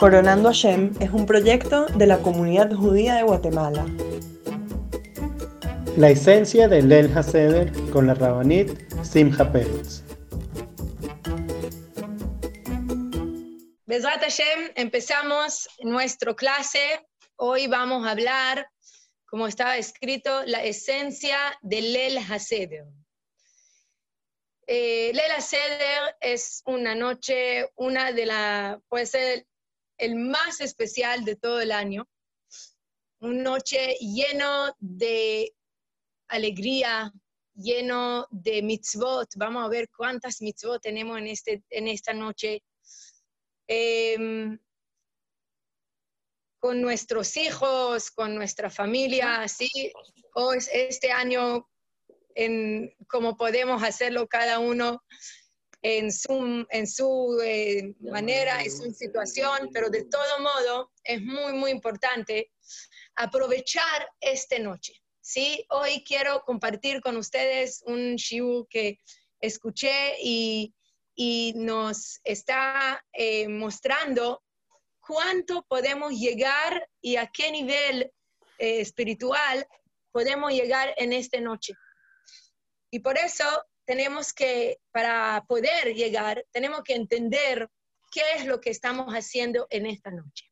Coronando Hashem es un proyecto de la comunidad judía de Guatemala. La esencia del Lel Haseder con la Rabanit Simcha Peretz. Besrat Hashem, empezamos nuestra clase. Hoy vamos a hablar, como estaba escrito, la esencia del Lel Haseder. Eh, Lel Haseder es una noche, una de las, puede ser el más especial de todo el año. Una noche lleno de alegría, lleno de mitzvot. Vamos a ver cuántas mitzvot tenemos en, este, en esta noche. Em, con nuestros hijos, con nuestra familia, así. Hoy, este año, en, como podemos hacerlo cada uno en su, en su eh, manera, en su situación, pero de todo modo es muy, muy importante aprovechar esta noche. ¿sí? Hoy quiero compartir con ustedes un shiu que escuché y, y nos está eh, mostrando cuánto podemos llegar y a qué nivel eh, espiritual podemos llegar en esta noche. Y por eso tenemos que, para poder llegar, tenemos que entender qué es lo que estamos haciendo en esta noche.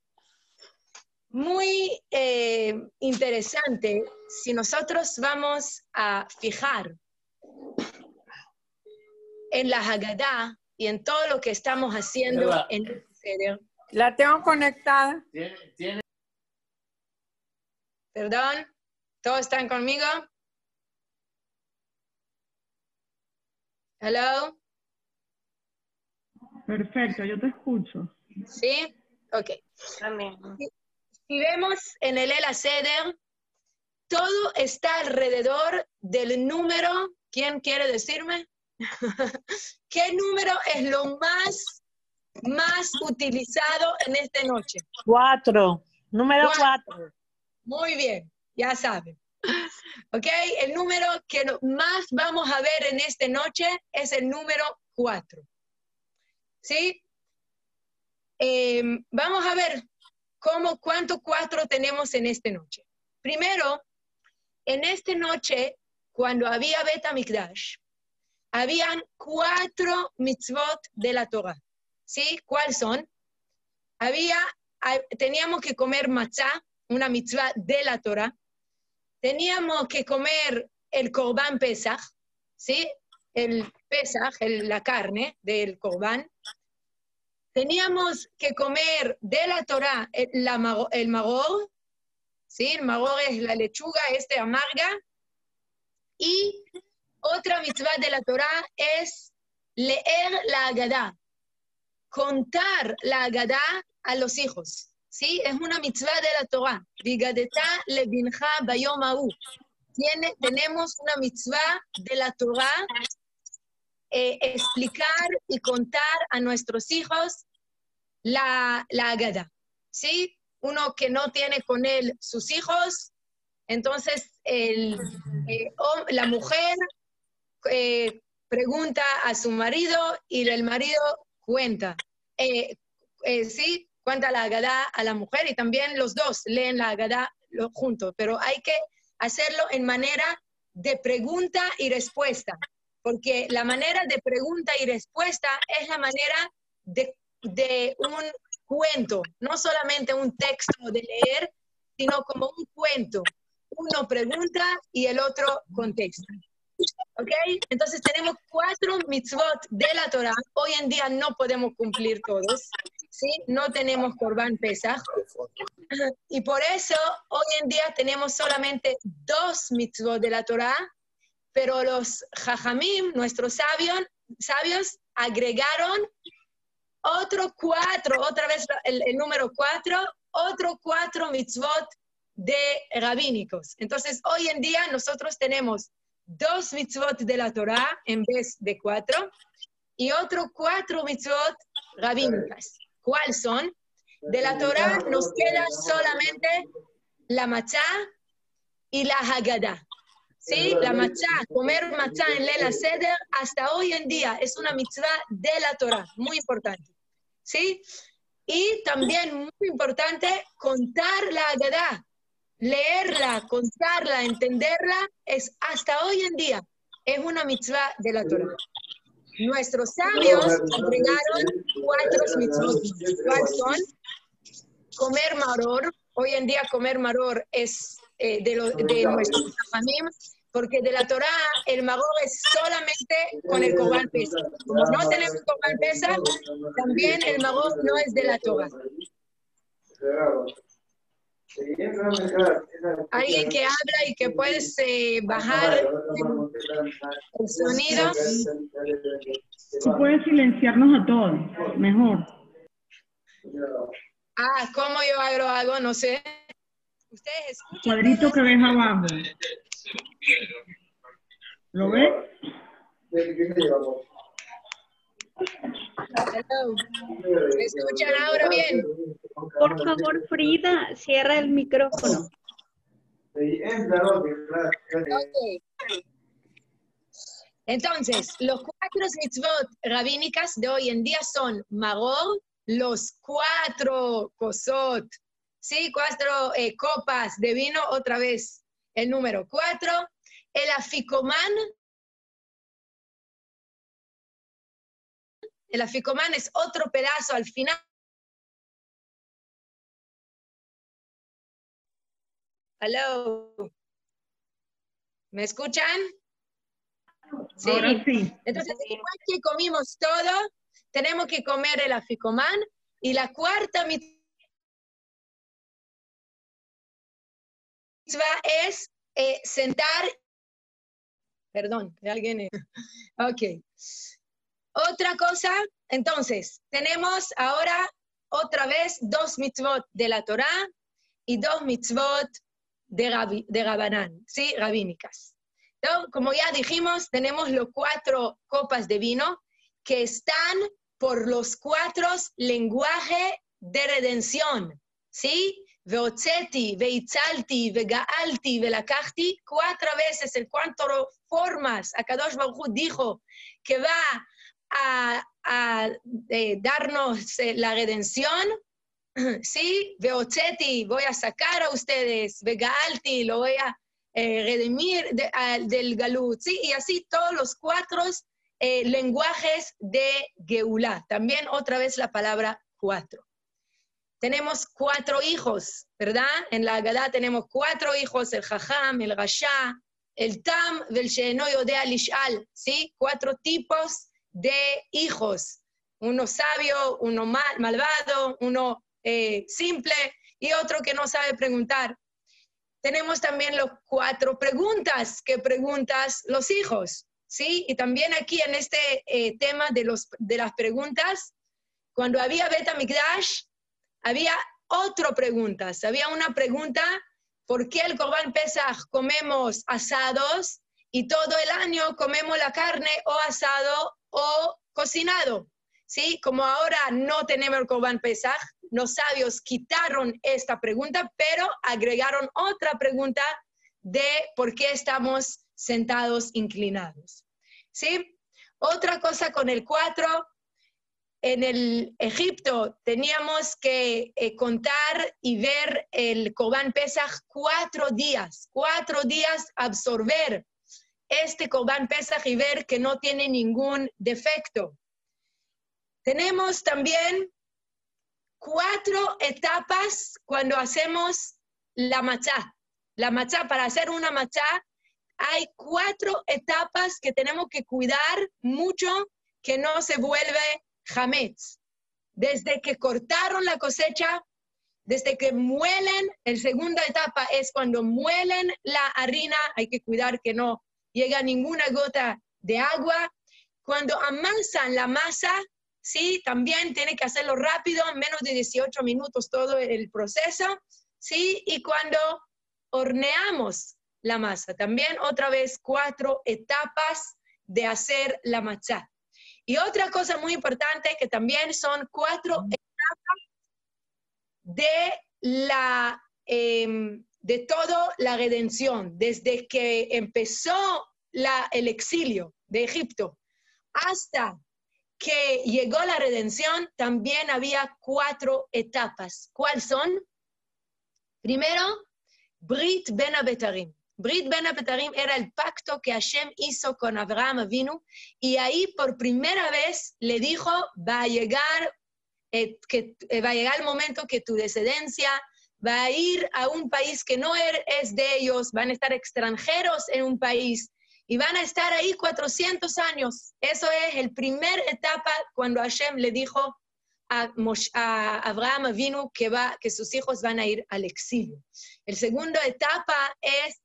Muy eh, interesante si nosotros vamos a fijar en la Haggadah y en todo lo que estamos haciendo en el serio. La tengo conectada. Perdón, ¿todos están conmigo? Hello. Perfecto, yo te escucho. ¿Sí? Ok. También. Si, si vemos en el El Seder, todo está alrededor del número, ¿quién quiere decirme? ¿Qué número es lo más, más utilizado en esta noche? Cuatro. Número Cuatro. cuatro. Muy bien, ya saben. ¿Ok? El número que más vamos a ver en esta noche es el número 4. ¿Sí? Eh, vamos a ver cómo, cuánto 4 tenemos en esta noche. Primero, en esta noche, cuando había Beta Mikdash, habían cuatro mitzvot de la Torah. ¿Sí? ¿Cuáles son? Había, teníamos que comer matzah, una mitzvah de la Torah. Teníamos que comer el Korban Pesach, ¿sí? El Pesach, el- la carne del Korban. Teníamos que comer de la Torah el, la el magor, ¿sí? El magor es la lechuga este amarga. Y otra mitzvah de la Torah es leer la Agadá, contar la Agadá a los hijos. ¿Sí? Es una mitzvah de la Torah. Vigadetá levinja bayom ha'u. Tiene, tenemos una mitzvah de la Torah eh, explicar y contar a nuestros hijos la, la Agadá. ¿Sí? Uno que no tiene con él sus hijos, entonces el, eh, la mujer eh, pregunta a su marido y el marido cuenta. Eh, eh, sí, cuenta la Agadá a la mujer y también los dos leen la Agadá juntos, pero hay que hacerlo en manera de pregunta y respuesta, porque la manera de pregunta y respuesta es la manera de, de un cuento, no solamente un texto de leer, sino como un cuento. Uno pregunta y el otro contesta. ¿Ok? Entonces tenemos cuatro mitzvot de la Torah. Hoy en día no podemos cumplir todos. ¿Sí? No tenemos Corban Pesach. Y por eso hoy en día tenemos solamente dos mitzvot de la Torah, pero los jajamim, nuestros sabios, sabios agregaron otro cuatro, otra vez el, el número cuatro, otro cuatro mitzvot de rabínicos. Entonces, hoy en día nosotros tenemos dos mitzvot de la Torah en vez de cuatro y otro cuatro mitzvot rabínicas. ¿Cuáles son? De la Torah nos queda solamente la matzá y la haggadah. ¿Sí? La matzá, comer matzá en Lela Seder, hasta hoy en día es una mitzvah de la Torah, muy importante. ¿Sí? Y también, muy importante, contar la Agadá. Leerla, contarla, entenderla, es hasta hoy en día, es una mitzvah de la Torah. Nuestros sabios agregaron cuatro mitzvot. ¿Cuáles son? Comer maror. Hoy en día comer maror es eh, de, lo- de nuestros famim, porque de la Torah el maror es solamente con el Corban Pesa. Como no tenemos Corban Pesa, también el maror no es de la Torah. Alguien que habla y que puedes eh, bajar el sonido. Tú puedes silenciarnos a todos, mejor. Ah, ¿cómo yo hago, hago? No sé. Ustedes escuchan. Cuadrito que ves abajo. ¿Lo ves? Hello. ¿Me escuchan ahora bien? Por favor, Frida, cierra el micrófono. Ok. Entonces, los cuatro mitzvot rabínicas de hoy en día son Magor, los cuatro kosot, ¿sí? Cuatro eh, copas de vino, otra vez el número cuatro. El aficomán. El aficomán es otro pedazo al final. Hello. ¿Me escuchan? Sí. Sí. Entonces, después que comimos todo, tenemos que comer el aficomán y la cuarta mitzvah es eh, sentar. Perdón, alguien. eh, Ok. Otra cosa, entonces, tenemos ahora otra vez dos mitzvot de la Torá y dos mitzvot de, Gabi- de Gabanán, ¿sí? Rabínicas. Entonces, como ya dijimos, tenemos los cuatro copas de vino que están por los cuatro lenguajes de redención, ¿sí? Veotzeti, veitzalti, vegaalti, velakachti, cuatro veces en cuatro formas Akadosh Baruj dijo que va a, a, eh, darnos eh, la redención, ¿sí? Veotzeti, voy a sacar a ustedes, vegaalti, lo voy a eh, redimir del galut, ¿sí? Y así todos los cuatro lenguajes de Geulah. También otra vez la palabra cuatro. Tenemos cuatro hijos, ¿verdad? En la Agadá tenemos cuatro hijos, el Jajam, el Rasha, el Tam, el Sheeno Yodea Lishal, ¿sí? Cuatro tipos de hijos. Uno sabio, uno mal- malvado, uno eh, simple y otro que no sabe preguntar. Tenemos también los cuatro preguntas que preguntas los hijos, ¿sí? Y también aquí en este eh, tema de, los, de las preguntas, cuando había Beta Mikdash, había otra pregunta. Había una pregunta, ¿por qué el Corban Pesach comemos asados y todo el año comemos la carne o asado o cocinado? ¿Sí? Como ahora no tenemos el Corban Pesach, los sabios quitaron esta pregunta, pero agregaron otra pregunta de por qué estamos sentados inclinados. ¿Sí? Otra cosa con el 4, en el Egipto teníamos que eh, contar y ver el Corban Pesach cuatro días, cuatro días absorber este Corban Pesach y ver que no tiene ningún defecto. Tenemos también cuatro etapas cuando hacemos la machá. La machá, para hacer una machá, hay cuatro etapas que tenemos que cuidar mucho que no se vuelve hametz. Desde que cortaron la cosecha, desde que muelen, la segunda etapa es cuando muelen la harina, hay que cuidar que no llega ninguna gota de agua. Cuando amasan la masa, sí, también tiene que hacerlo rápido, en menos de 18 minutos todo el proceso, sí, y cuando horneamos la masa, también otra vez cuatro etapas de hacer la machá. Y otra cosa muy importante que también son cuatro etapas de la eh, de todo la redención, desde que empezó el exilio de Egipto hasta que llegó la redención, también había cuatro etapas. ¿Cuáles son? Primero, Brit Ben Abetarim. Brit Ben Abetarim era el pacto que Hashem hizo con Abraham Avinu y ahí por primera vez le dijo, va a llegar, eh, eh, va a llegar el momento que tu descendencia va a ir a un país que no er- es de ellos, van a estar extranjeros en un país y van a estar ahí 400 años. Eso es el primer etapa cuando Hashem le dijo a, Abraham vino que, va, que sus hijos van a ir al exilio. El segundo etapa es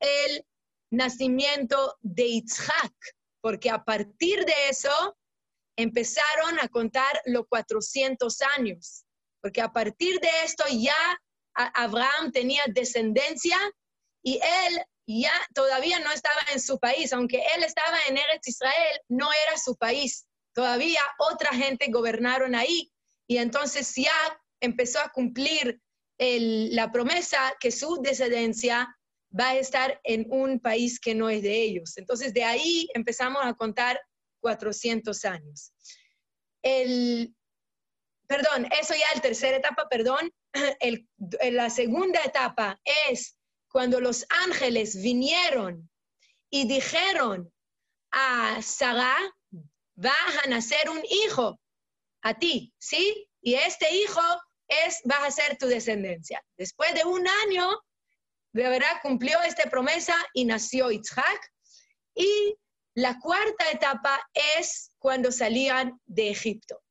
el nacimiento de Yitzhak, porque a partir de eso empezaron a contar los 400 años, porque a partir de esto ya Abraham tenía descendencia y él ya todavía no estaba en su país, aunque él estaba en Eretz Israel, no era su país. Todavía otra gente gobernaron ahí y entonces ya empezó a cumplir la promesa que su descendencia va a estar en un país que no es de ellos. Entonces de ahí empezamos a contar 400 años. El, perdón, eso ya la tercera etapa, perdón. La segunda etapa es cuando los ángeles vinieron y dijeron a Sarah, vas a nacer un hijo a ti, ¿sí? Y este hijo es, vas a ser tu descendencia. Después de un año, de verdad cumplió esta promesa y nació Isaac. Y la cuarta etapa es cuando salían de Egipto.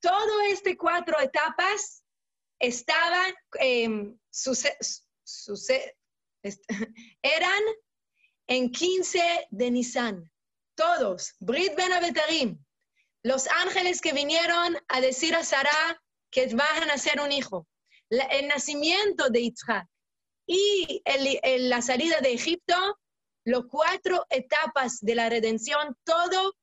Todo este cuatro etapas estaban, em, suce- suce- est- eran en 15 de Nisan. Todos, Brit Ben Abetarim, los ángeles que vinieron a decir a Sara que van a nacer un hijo, La- el nacimiento de Yitzhak y el- el- la salida de Egipto, las cuatro etapas de la redención, todo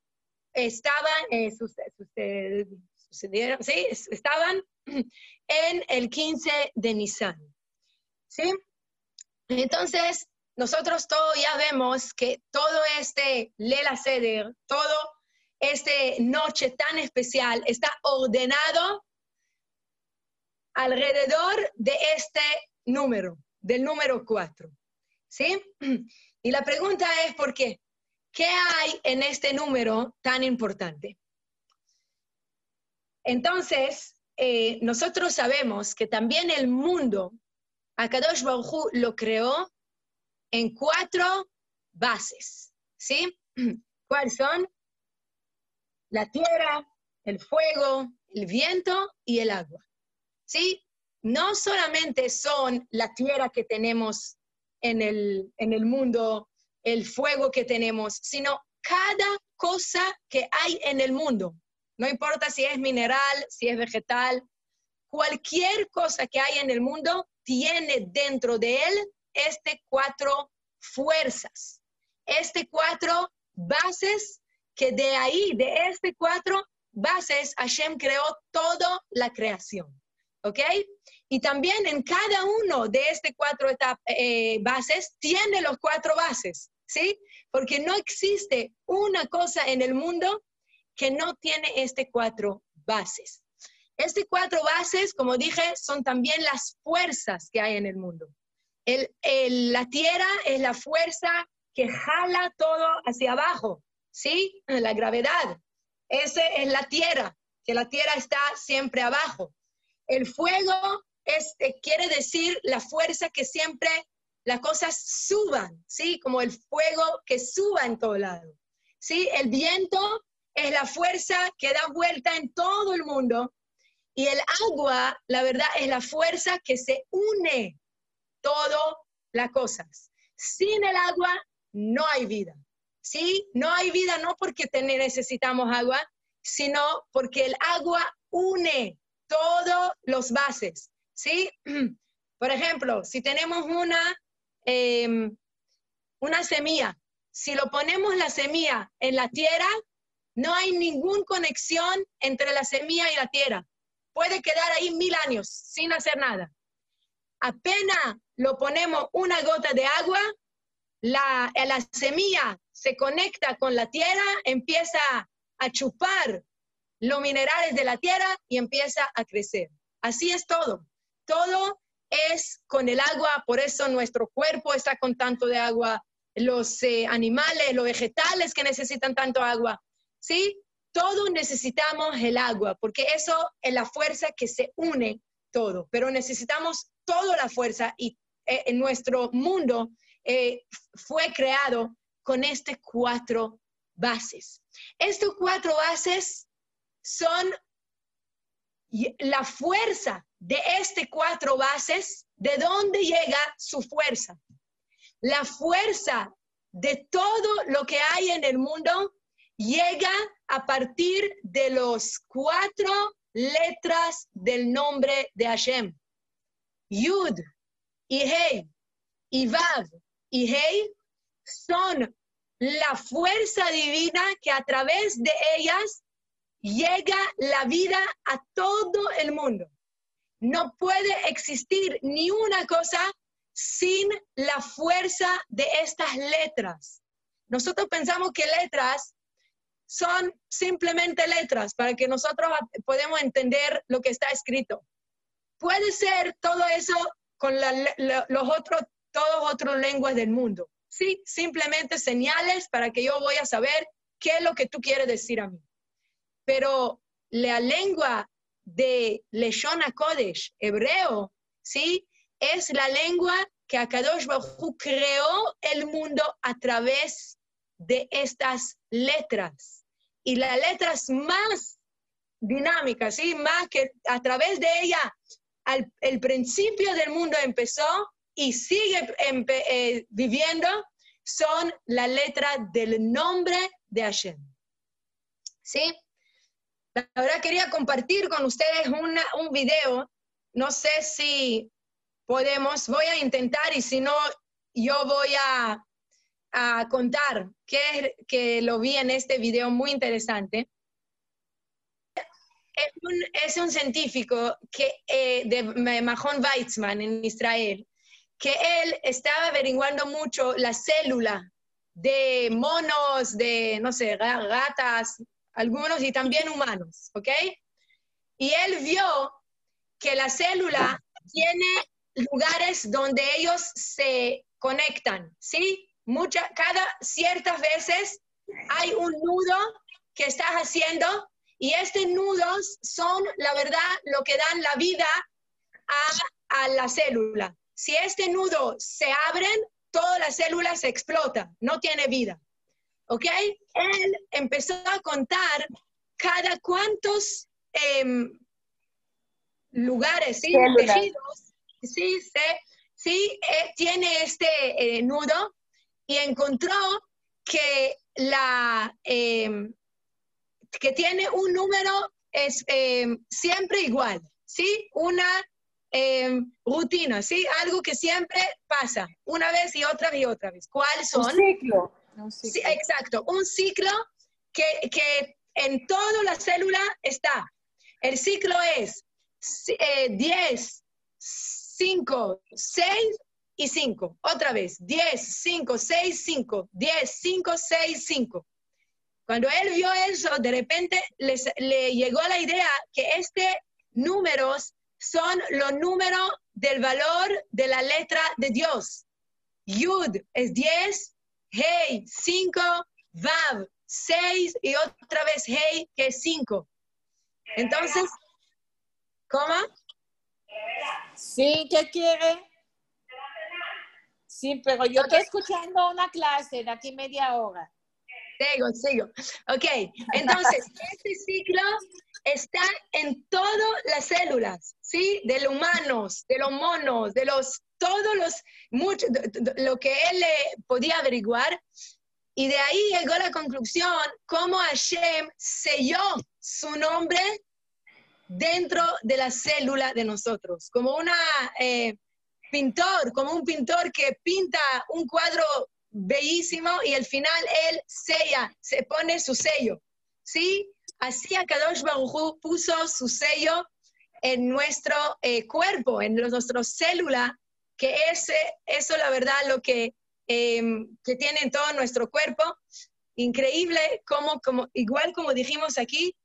estaban, eh, suce- suce- sucedieron, sí, es- estaban en el 15 de Nisan. ¿Sí? Entonces, nosotros todo ya vemos que todo este Lela Seder, todo este noche tan especial está ordenado alrededor de este número, del número 4. ¿Sí? Y la pregunta es, ¿por qué? ¿Qué hay en este número tan importante? Entonces, eh, nosotros sabemos que también el mundo, Akadosh Baruj lo creó en cuatro bases, ¿sí? ¿Cuáles son? La tierra, el fuego, el viento y el agua, ¿sí? No solamente son la tierra que tenemos en el, en el mundo, el fuego que tenemos, sino cada cosa que hay en el mundo. No importa si es mineral, si es vegetal, cualquier cosa que hay en el mundo tiene dentro de él este cuatro fuerzas, este cuatro bases que de ahí, de este cuatro bases, Hashem creó toda la creación. ¿Ok? Y también en cada uno de estas cuatro etap- eh, bases tiene los cuatro bases, ¿sí? Porque no existe una cosa en el mundo que no tiene este cuatro bases. Este cuatro bases, como dije, son también las fuerzas que hay en el mundo. El- el- la tierra es la fuerza que jala todo hacia abajo, ¿sí? La gravedad. Esa es la tierra, que la tierra está siempre abajo. El fuego es, eh, quiere decir la fuerza que siempre las cosas suban, ¿sí? Como el fuego que suba en todo lado. ¿Sí? El viento es la fuerza que da vuelta en todo el mundo y el agua, la verdad, es la fuerza que se une todas las cosas. Sin el agua no hay vida. ¿Sí? No hay vida no porque necesitamos agua, sino porque el agua une todos los bases. ¿Sí? Por ejemplo, si tenemos una, em, una semilla, si lo ponemos la semilla en la tierra, no hay ninguna conexión entre la semilla y la tierra. Puede quedar ahí mil años sin hacer nada. Apenas lo ponemos una gota de agua, la, la semilla se conecta con la tierra, empieza a chupar los minerales de la tierra y empieza a crecer. Así es todo. Todo es con el agua, por eso nuestro cuerpo está con tanto de agua, los eh, animales, los vegetales que necesitan tanto agua, ¿sí? Todos necesitamos el agua, porque eso es la fuerza que se une todo, pero necesitamos toda la fuerza y eh, nuestro mundo eh, fue creado con estas cuatro bases. Estas cuatro bases son la fuerza de estas cuatro bases, ¿de dónde llega su fuerza? La fuerza de todo lo que hay en el mundo llega a partir de los cuatro letras del nombre de Hashem. Yud y Hei y Vav y Hei son la fuerza divina que a través de ellas llega la vida a todo el mundo. No puede existir ni una cosa sin la fuerza de estas letras. Nosotros pensamos que letras son simplemente letras para que nosotros podamos entender lo que está escrito. Puede ser todo eso con los otros, todos otros lenguas del mundo. Sí, simplemente señales para que yo voy a saber qué es lo que tú quieres decir a mí. Pero la lengua de Leshon Kodesh, hebreo, ¿sí? Es la lengua que Akadosh Baruj creó el mundo a través de estas letras. Y las letras más dinámicas, ¿sí? Más que a través de ella al, el principio del mundo empezó y sigue eh, viviendo, son la letra del nombre de Hashem. ¿Sí? La verdad quería compartir con ustedes un video. No sé si podemos, voy a intentar y si no, yo voy a, a contar que, que lo vi en este video muy interesante. Es un, es un científico que, eh, de Mahon Weizmann en Israel, que él estaba averiguando mucho la célula de monos, de, no sé, gatas, algunos y también humanos, ¿ok? Y él vio que la célula tiene lugares donde ellos se conectan, ¿sí? Mucha, cada ciertas veces hay un nudo que estás haciendo y estos nudos son, la verdad, lo que dan la vida a, a la célula. Si este nudo se abren, toda la célula se explota, no tiene vida. ¿ok? Él empezó a contar cada cuántos em, lugares, ¿sí? Tejidos, sí, sí, eh, tiene este eh, nudo y encontró que, la, em, que tiene un número es em, siempre igual, ¿sí? Una rutina, ¿sí? Algo que siempre pasa, una vez y otra vez y otra vez. ¿Cuáles son? Un ciclo. Sí, exacto, un ciclo que, que en toda la célula está. El ciclo es 10, 5, 6 y 5. Otra vez, 10, 5, 6, 5, 10, 5, 6, 5. Cuando él vio eso, de repente les, le llegó la idea que estos números son los números del valor de la letra de Dios. Yud es 10, hey, 5, vav, 6 y otra vez hey, que es 5. Entonces, ¿cómo? Sí, ¿qué quiere? Sí, pero yo estoy escuchando una clase de aquí media hora. Sigo, sigo. Ok, entonces, este ciclo está en todas las células, ¿sí? De los humanos, de los monos, de los, todos los, mucho, lo que él podía averiguar. Y de ahí llegó la conclusión cómo Hashem selló su nombre dentro de la célula de nosotros, como una eh, pintor, como un pintor que pinta un cuadro bellísimo y al final él sella, se pone su sello, ¿sí? Así Akadosh Baruj puso su sello en nuestro eh, cuerpo, en nuestra célula, que ese, eso la verdad lo que, em, que tiene en todo nuestro cuerpo. Increíble como, como, igual como dijimos aquí,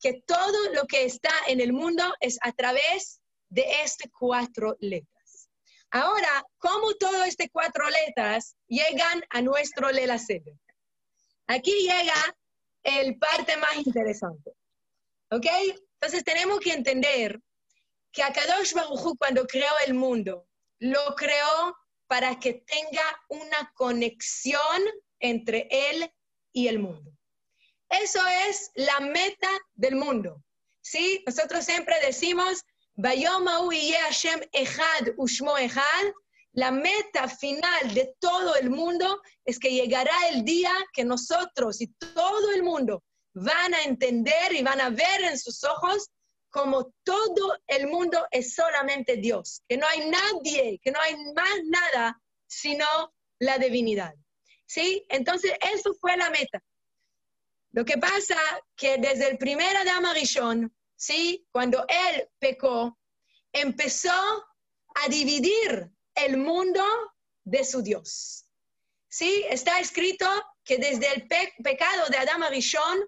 que todo lo que está en el mundo es a través de estas cuatro letras. Ahora, ¿cómo todas estas cuatro letras llegan a nuestro Lela Seder? Aquí llega el parte más interesante. ¿Ok? Entonces tenemos que entender que Akadosh Baruj cuando creó el mundo, lo creó para que tenga una conexión entre él y el mundo. Eso es la meta del mundo. ¿Sí? Nosotros siempre decimos, Bayomahu Hashem Echad Ushmo Echad. La meta final de todo el mundo es que llegará el día que nosotros y todo el mundo van a entender y van a ver en sus ojos como todo el mundo es solamente Dios, que no hay nadie, que no hay más nada sino la divinidad. ¿Sí? Entonces, eso fue la meta. Lo que pasa que desde el primer Adam Arishon, ¿sí? Cuando él pecó, empezó a dividir el mundo de su Dios. ¿Sí? Está escrito que desde el pecado de Adam Arishon,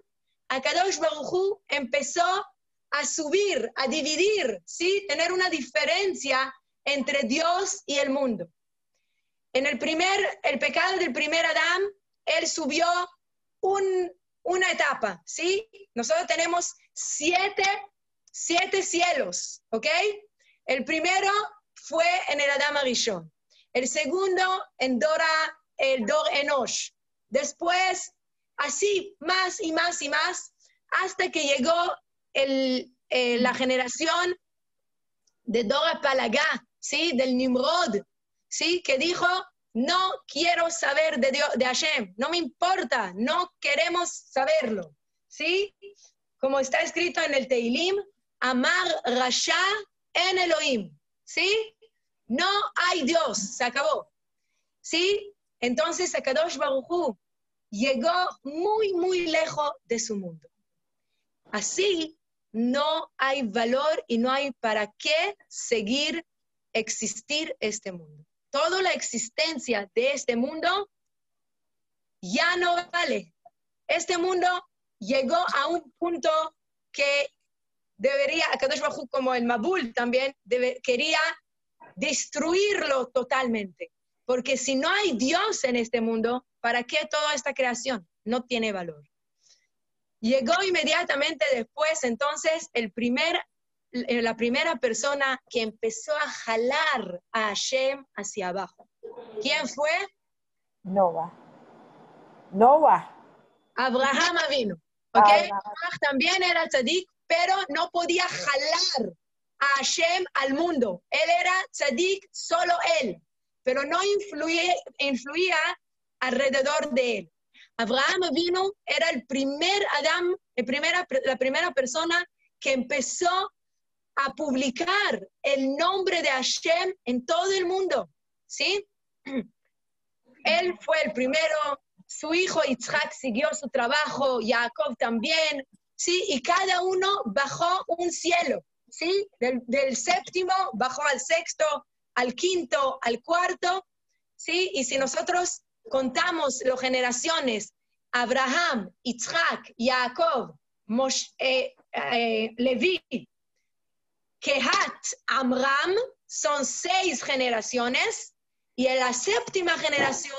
Akadosh Baruj Hu empezó a subir, a dividir, ¿sí? Tener una diferencia entre Dios y el mundo. En el primer, el pecado del primer Adán, él subió una etapa, ¿sí? Nosotros tenemos siete, siete cielos, ¿ok? El primero fue en el Adán Arishon. El segundo en Dora, el Dor Enosh. Después, así, más y más y más, hasta que llegó el, eh, la generación de Dora Palagá, ¿sí? Del Nimrod, ¿sí? Que dijo, no quiero saber de, Dios, de Hashem, no me importa, no queremos saberlo, ¿sí? Como está escrito en el Teilim, Amar Rasha en Elohim, ¿sí? No hay Dios, se acabó, ¿sí? Entonces Akadosh Baruchu llegó muy, muy lejos de su mundo. Así no hay valor y no hay para qué seguir existir este mundo. Toda la existencia de este mundo ya no vale. Este mundo llegó a un punto que debería, Akadosh Baruj como el Mabul también, quería destruirlo totalmente. Porque si no hay Dios en este mundo, ¿para qué toda esta creación? No tiene valor. Llegó inmediatamente después, entonces, el primer, eh, la primera persona que empezó a jalar a Hashem hacia abajo. ¿Quién fue? Noah. Noah. Abraham vino. ¿Ok? Abraham también era tzadik, pero no podía jalar a Hashem al mundo. Él era tzadik, solo él, pero no influía, influía alrededor de él. Abraham vino, era el primer Adam, primera, la primera persona que empezó a publicar el nombre de Hashem en todo el mundo, ¿sí? Él fue el primero, su hijo Yitzhak siguió su trabajo, Jacob también, ¿sí? Y cada uno bajó un cielo, ¿sí? Del, séptimo bajó al sexto, al quinto, al cuarto, ¿sí? Y si nosotros contamos las generaciones, Abraham, Isaac, Jacob, eh, eh, Levi, Kehat, Amram, son seis generaciones, y en la séptima generación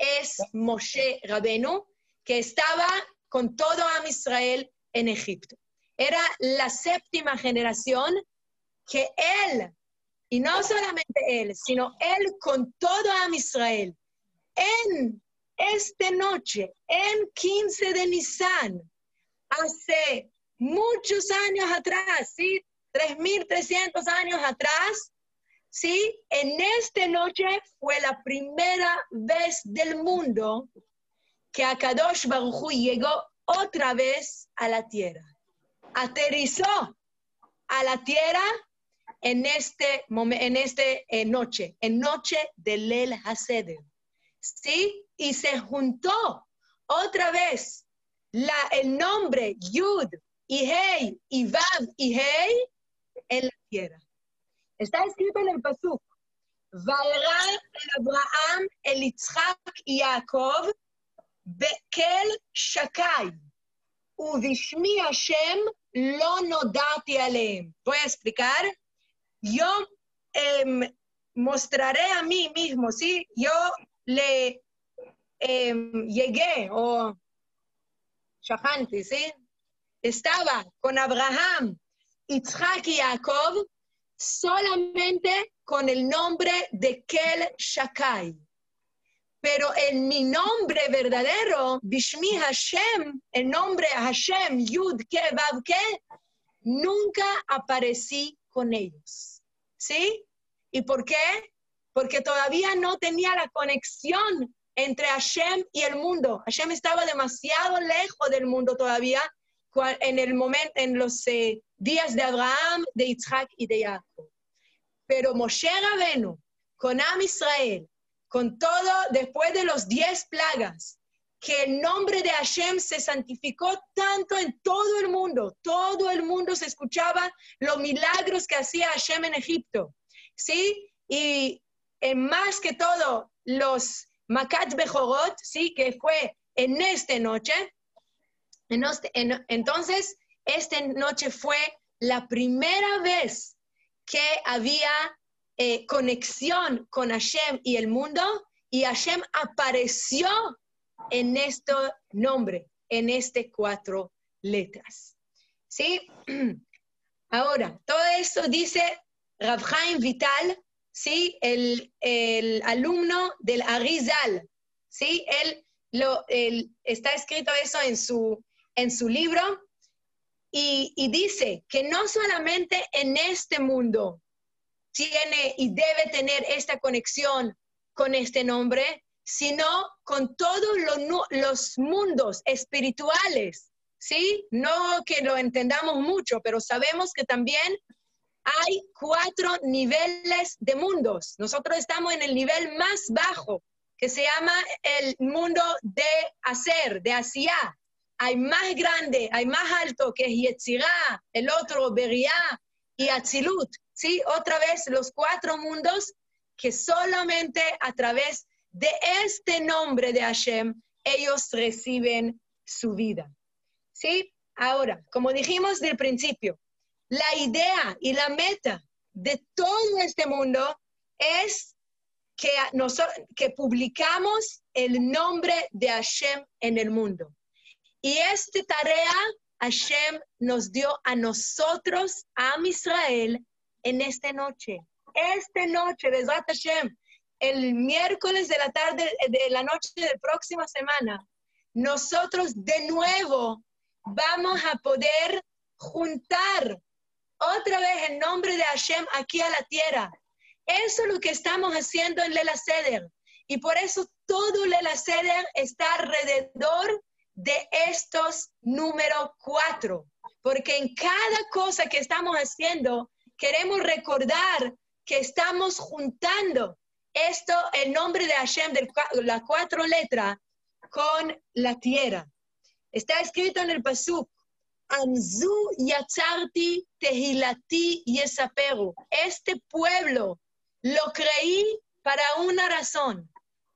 es Moshe Rabenu, que estaba con todo Am Israel en Egipto. Era la séptima generación que él, y no solamente él, sino él con todo Am Israel, en esta noche, en 15 de Nisan, hace muchos años atrás, ¿sí? 3.300 años atrás, ¿sí? En esta noche fue la primera vez del mundo que Akadosh Baruj llegó otra vez a la tierra. Aterrizó a la tierra en este, en este eh, noche, en noche del Lel Haseder. ¿sí? Y se juntó otra vez la, el nombre Yud y Hey y Vav y Hey en la tierra. Está escrito en el Pasuk. Vaera el Abraham, el Yitzhak y Jacob, Bekel Shakai. Ubishmi Hashem lo nodati aleem. Voy a explicar. Yo em, mostraré a mí mismo, ¿sí? Yo le em, llegué, o Shahanti, ¿sí? Estaba con Abraham, Isaac y Jacob solamente con el nombre de Kel Shakai. Pero en mi nombre verdadero, Bishmi Hashem, el nombre Hashem, Yud Ke Vav Ke, nunca aparecí con ellos. ¿Sí? ¿Y por qué? Porque todavía no tenía la conexión entre Hashem y el mundo. Hashem estaba demasiado lejos del mundo todavía en el momento, en los eh, días de Abraham, de Isaac y de Jacob. Pero Moshe Rabenu, con Am Israel, con todo, después de los diez plagas, que el nombre de Hashem se santificó tanto en todo el mundo, todo el mundo se escuchaba los milagros que hacía Hashem en Egipto, ¿sí? Y en más que todo, los Makat Bejorot, ¿sí? Que fue en esta noche, en este- en- entonces, esta noche fue la primera vez que había eh, conexión con Hashem y el mundo, y Hashem apareció en este nombre, en este cuatro letras. ¿Sí? Ahora, todo esto dice Rav Vital, ¿sí? El, el alumno del Arizal, ¿sí? Él lo, él- está escrito eso en su, en su libro, y, dice que no solamente en este mundo tiene y debe tener esta conexión con este nombre, sino con todos los mundos espirituales, ¿sí? No que lo entendamos mucho, pero sabemos que también hay cuatro niveles de mundos. Nosotros estamos en el nivel más bajo, que se llama el mundo de hacer, de hacia. Hay más grande, hay más alto, que es el otro Beriah y Atzilut. ¿sí? Otra vez los cuatro mundos que solamente a través de este nombre de Hashem ellos reciben su vida. ¿Sí? Ahora, como dijimos del principio, la idea y la meta de todo este mundo es que, noso- que publicamos el nombre de Hashem en el mundo. Y esta tarea Hashem nos dio a nosotros, a Israel, en esta noche. Esta noche, Besrat Hashem, el miércoles de la tarde, de la noche de la próxima semana, nosotros de nuevo vamos a poder juntar otra vez el nombre de Hashem aquí a la tierra. Eso es lo que estamos haciendo en Lela Seder. Y por eso todo Lela Seder está alrededor de estos números cuatro. Porque en cada cosa que estamos haciendo, queremos recordar que estamos juntando esto, el nombre de Hashem, de las cuatro letras, con la tierra. Está escrito en el Pasuk, Anzu yatzarti tehilati yesaperu. Este pueblo lo creí para una razón,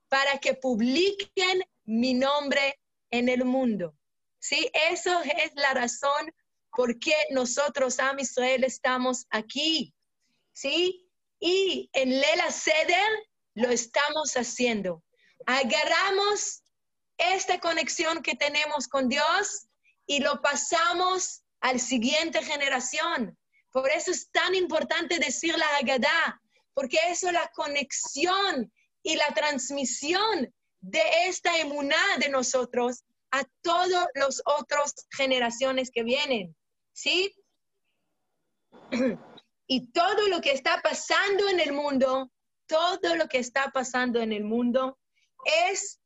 para que publiquen mi nombre en el mundo. ¿Sí? Eso es la razón por qué nosotros, Am Israel, estamos aquí. ¿Sí? Y en Lela Seder lo estamos haciendo. Agarramos esta conexión que tenemos con Dios y lo pasamos a la siguiente generación. Por eso es tan importante decir la Haggadah, porque eso es la conexión y la transmisión de esta emuná de nosotros a todas las otras generaciones que vienen. ¿Sí? Y todo lo que está pasando en el mundo, todo lo que está pasando en el mundo es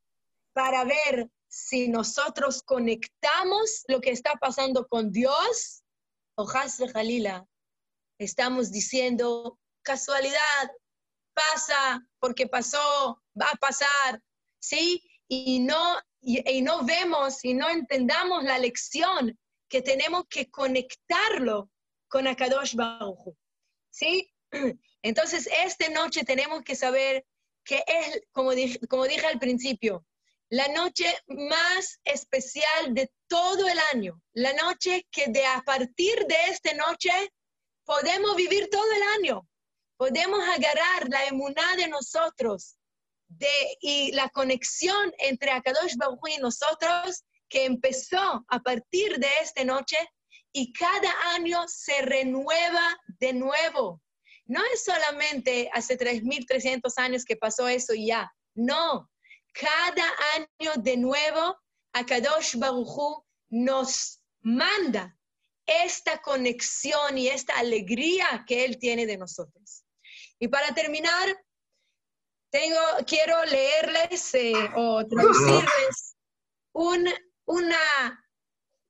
para ver si nosotros conectamos lo que está pasando con Dios o Hasbe Jalila. Estamos diciendo casualidad, pasa porque pasó, va a pasar, ¿sí? Y no, y, no vemos y no entendamos la lección que tenemos que conectarlo con Akadosh Baruj ¿sí? Entonces, esta noche tenemos que saber que es, como dije, como dije al principio, la noche más especial de todo el año, la noche que de a partir de esta noche podemos vivir todo el año, podemos agarrar la emuná de nosotros de, y la conexión entre Akadosh Baruj y nosotros que empezó a partir de esta noche y cada año se renueva de nuevo. No es solamente hace 3.300 años que pasó eso y ya. No, cada año de nuevo, Akadosh Baruj nos manda esta conexión y esta alegría que Él tiene de nosotros. Y para terminar, tengo, quiero leerles eh, o traducirles un una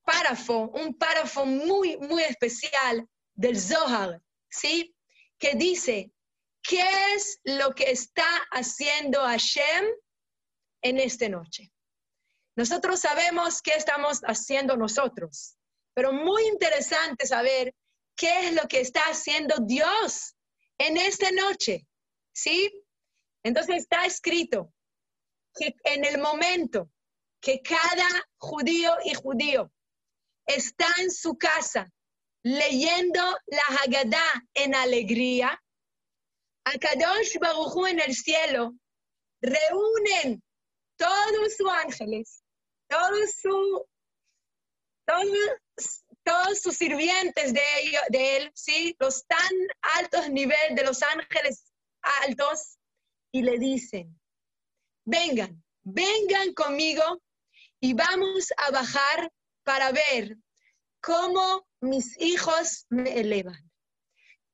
párrafo, un párrafo muy, muy especial del Zohar, ¿sí? Que dice, ¿qué es lo que está haciendo Hashem en esta noche? Nosotros sabemos qué estamos haciendo nosotros, pero muy interesante saber qué es lo que está haciendo Dios en esta noche, ¿sí? Entonces está escrito que en el momento que cada judío y judío está en su casa leyendo la Haggadah en alegría, a Kadosh Baruj en el cielo reúnen todos sus ángeles, todos, su, todos, todos sus sirvientes de, de él, ¿sí? los tan altos niveles de los ángeles altos, y le dicen, vengan, vengan conmigo y vamos a bajar para ver cómo mis hijos me elevan,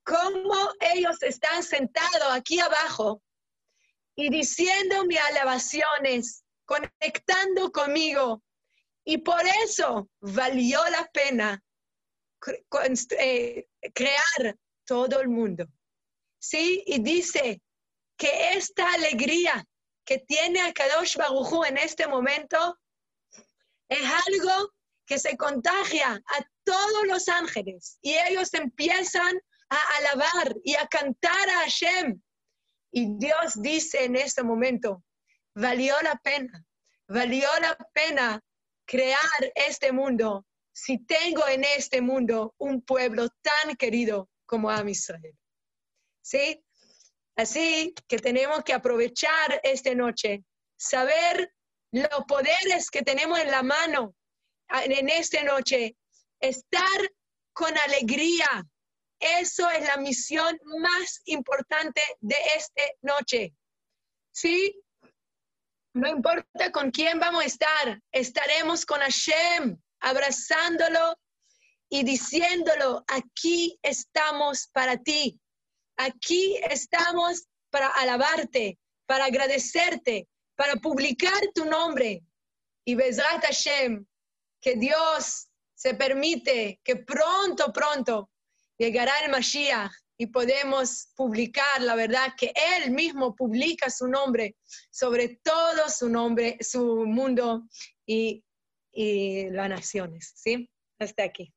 cómo ellos están sentados aquí abajo y diciendo mis alabaciones, conectando conmigo. Y por eso valió la pena eh, crear todo el mundo. ¿Sí? Y dice que esta alegría que tiene a Kadosh Baruj en este momento es algo que se contagia a todos los ángeles y ellos empiezan a alabar y a cantar a Hashem. Y Dios dice en este momento, valió la pena, valió la pena crear este mundo si tengo en este mundo un pueblo tan querido como Am Israel. ¿Sí? Así que tenemos que aprovechar esta noche, saber los poderes que tenemos en la mano en esta noche, estar con alegría. Eso es la misión más importante de esta noche. ¿Sí? No importa con quién vamos a estar, estaremos con Hashem, abrazándolo y diciéndolo, aquí estamos para ti, aquí estamos para alabarte, para agradecerte, para publicar tu nombre. Y Bezrat Hashem, que Dios se permite que pronto, pronto llegará el Mashiach y podemos publicar la verdad que Él mismo publica su nombre sobre todo su nombre, su mundo y, y las naciones. ¿Sí? Hasta aquí.